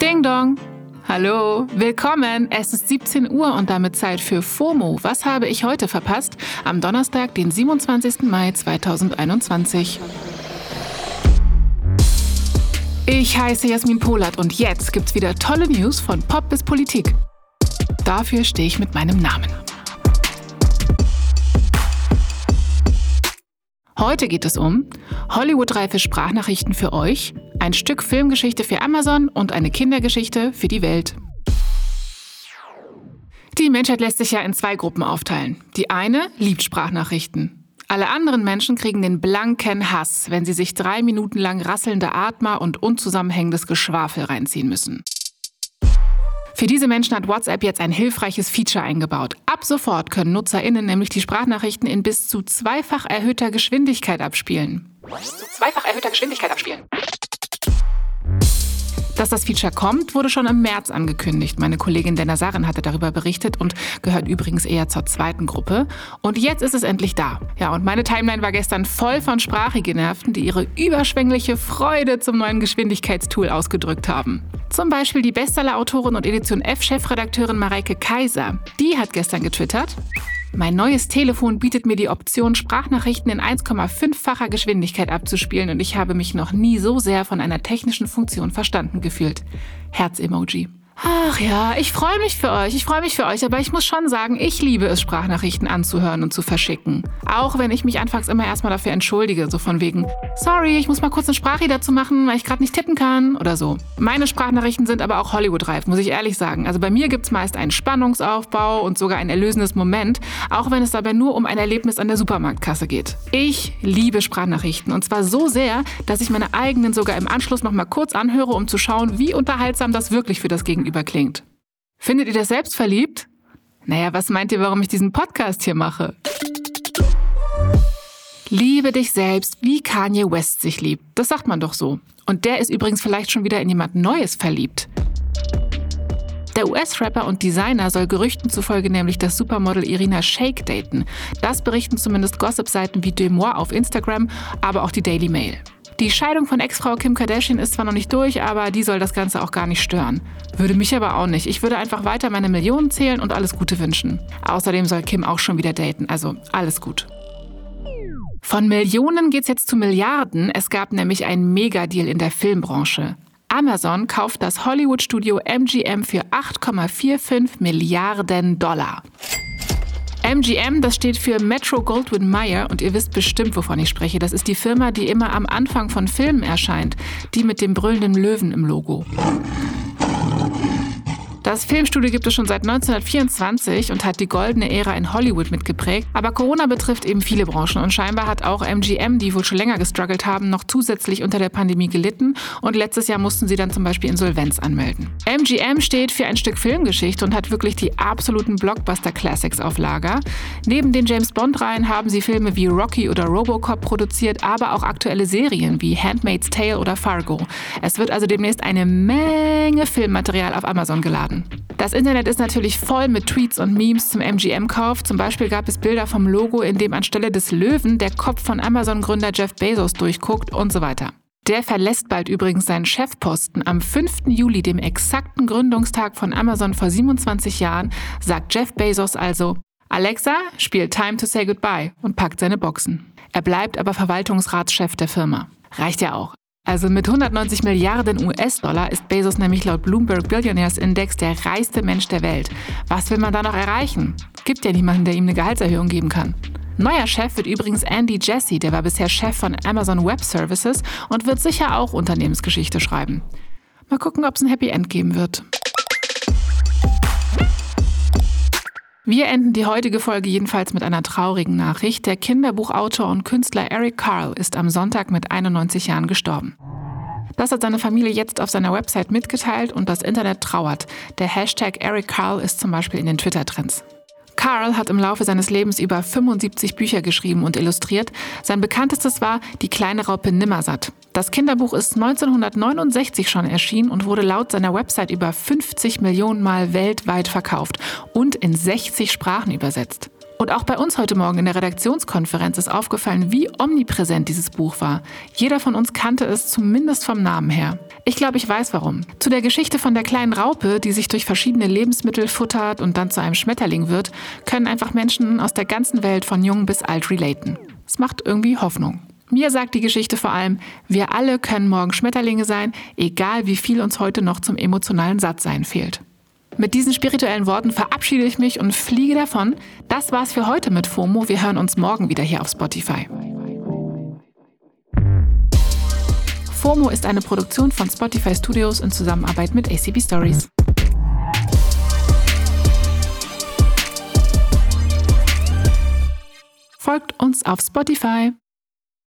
Ding Dong! Hallo, willkommen. Es ist 17 Uhr und damit Zeit für FOMO. Was habe ich heute verpasst? Am Donnerstag, den 27. Mai 2021. Ich heiße Jasmin Polat und jetzt gibt's wieder tolle News von Pop bis Politik. Dafür stehe ich mit meinem Namen. Heute geht es um Hollywood-reife Sprachnachrichten für euch, ein Stück Filmgeschichte für Amazon und eine Kindergeschichte für die Welt. Die Menschheit lässt sich ja in zwei Gruppen aufteilen. Die eine liebt Sprachnachrichten. Alle anderen Menschen kriegen den blanken Hass, wenn sie sich drei Minuten lang rasselnde Atmer und unzusammenhängendes Geschwafel reinziehen müssen. Für diese Menschen hat WhatsApp jetzt ein hilfreiches Feature eingebaut. Ab sofort können NutzerInnen nämlich die Sprachnachrichten in bis zu zweifach erhöhter Geschwindigkeit abspielen. Bis zu zweifach erhöhter Geschwindigkeit abspielen. Dass das Feature kommt, wurde schon im März angekündigt. Meine Kollegin Dana Sarin hatte darüber berichtet und gehört übrigens eher zur zweiten Gruppe. Und jetzt ist es endlich da. Ja, und meine Timeline war gestern voll von Sprachgenervten, die ihre überschwängliche Freude zum neuen Geschwindigkeitstool ausgedrückt haben. Zum Beispiel die Bestseller-Autorin und Edition F-Chefredakteurin Mareike Kaiser. Die hat gestern getwittert. Mein neues Telefon bietet mir die Option, Sprachnachrichten in 1,5-facher Geschwindigkeit abzuspielen und ich habe mich noch nie so sehr von einer technischen Funktion verstanden gefühlt. Herz-Emoji. Ach ja, ich freue mich für euch, ich freue mich für euch, aber ich muss schon sagen, ich liebe es, Sprachnachrichten anzuhören und zu verschicken. Auch wenn ich mich anfangs immer erstmal dafür entschuldige, so von wegen, sorry, ich muss mal kurz eine Sprache dazu machen, weil ich gerade nicht tippen kann oder so. Meine Sprachnachrichten sind aber auch Hollywood-reif, muss ich ehrlich sagen. Also bei mir gibt es meist einen Spannungsaufbau und sogar ein erlösendes Moment, auch wenn es dabei nur um ein Erlebnis an der Supermarktkasse geht. Ich liebe Sprachnachrichten und zwar so sehr, dass ich meine eigenen sogar im Anschluss nochmal kurz anhöre, um zu schauen, wie unterhaltsam das wirklich für das Gegenüber gegenüber klingt. Findet ihr das selbst verliebt? Naja, was meint ihr, warum ich diesen Podcast hier mache? Liebe dich selbst, wie Kanye West sich liebt. Das sagt man doch so. Und der ist übrigens vielleicht schon wieder in jemand Neues verliebt. Der US-Rapper und Designer soll Gerüchten zufolge nämlich das Supermodel Irina Shayk daten. Das berichten zumindest Gossip-Seiten wie Demois auf Instagram, aber auch die Daily Mail. Die Scheidung von Ex-Frau Kim Kardashian ist zwar noch nicht durch, aber die soll das Ganze auch gar nicht stören. Würde mich aber auch nicht. Ich würde einfach weiter meine Millionen zählen und alles Gute wünschen. Außerdem soll Kim auch schon wieder daten, also alles gut. Von Millionen geht's jetzt zu Milliarden. Es gab nämlich einen Megadeal in der Filmbranche. Amazon kauft das Hollywood-Studio MGM für 8,45 Milliarden Dollar. MGM, das steht für Metro Goldwyn Mayer und ihr wisst bestimmt, wovon ich spreche. Das ist die Firma, die immer am Anfang von Filmen erscheint, die mit dem brüllenden Löwen im Logo. Das Filmstudio gibt es schon seit 1924 und hat die goldene Ära in Hollywood mitgeprägt. Aber Corona betrifft eben viele Branchen und scheinbar hat auch MGM, die wohl schon länger gestruggelt haben, noch zusätzlich unter der Pandemie gelitten und letztes Jahr mussten sie dann zum Beispiel Insolvenz anmelden. MGM steht für ein Stück Filmgeschichte und hat wirklich die absoluten Blockbuster-Classics auf Lager. Neben den James Bond-Reihen haben sie Filme wie Rocky oder Robocop produziert, aber auch aktuelle Serien wie Handmaid's Tale oder Fargo. Es wird also demnächst eine Menge Filmmaterial auf Amazon geladen. Das Internet ist natürlich voll mit Tweets und Memes zum MGM-Kauf. Zum Beispiel gab es Bilder vom Logo, in dem anstelle des Löwen der Kopf von Amazon-Gründer Jeff Bezos durchguckt und so weiter. Der verlässt bald übrigens seinen Chefposten. Am 5. Juli, dem exakten Gründungstag von Amazon vor 27 Jahren, sagt Jeff Bezos also, Alexa spielt Time to Say Goodbye und packt seine Boxen. Er bleibt aber Verwaltungsratschef der Firma. Reicht ja auch. Also mit 190 Milliarden US-Dollar ist Bezos nämlich laut Bloomberg Billionaires Index der reichste Mensch der Welt. Was will man da noch erreichen? Gibt ja niemanden, der ihm eine Gehaltserhöhung geben kann. Neuer Chef wird übrigens Andy Jassy, der war bisher Chef von Amazon Web Services und wird sicher auch Unternehmensgeschichte schreiben. Mal gucken, ob es ein Happy End geben wird. Wir enden die heutige Folge jedenfalls mit einer traurigen Nachricht. Der Kinderbuchautor und Künstler Eric Carl ist am Sonntag mit 91 Jahren gestorben. Das hat seine Familie jetzt auf seiner Website mitgeteilt und das Internet trauert. Der Hashtag Eric Carl ist zum Beispiel in den Twitter-Trends. Carl hat im Laufe seines Lebens über 75 Bücher geschrieben und illustriert. Sein bekanntestes war Die kleine Raupe Nimmersatt. Das Kinderbuch ist 1969 schon erschienen und wurde laut seiner Website über 50 Millionen Mal weltweit verkauft und in 60 Sprachen übersetzt. Und auch bei uns heute Morgen in der Redaktionskonferenz ist aufgefallen, wie omnipräsent dieses Buch war. Jeder von uns kannte es zumindest vom Namen her. Ich glaube, ich weiß warum. Zu der Geschichte von der kleinen Raupe, die sich durch verschiedene Lebensmittel futtert und dann zu einem Schmetterling wird, können einfach Menschen aus der ganzen Welt von jung bis alt relaten. Es macht irgendwie Hoffnung. Mir sagt die Geschichte vor allem, wir alle können morgen Schmetterlinge sein, egal wie viel uns heute noch zum emotionalen Sattsein fehlt. Mit diesen spirituellen Worten verabschiede ich mich und fliege davon. Das war's für heute mit FOMO. Wir hören uns morgen wieder hier auf Spotify. FOMO ist eine Produktion von Spotify Studios in Zusammenarbeit mit ACB Stories. Folgt uns auf Spotify.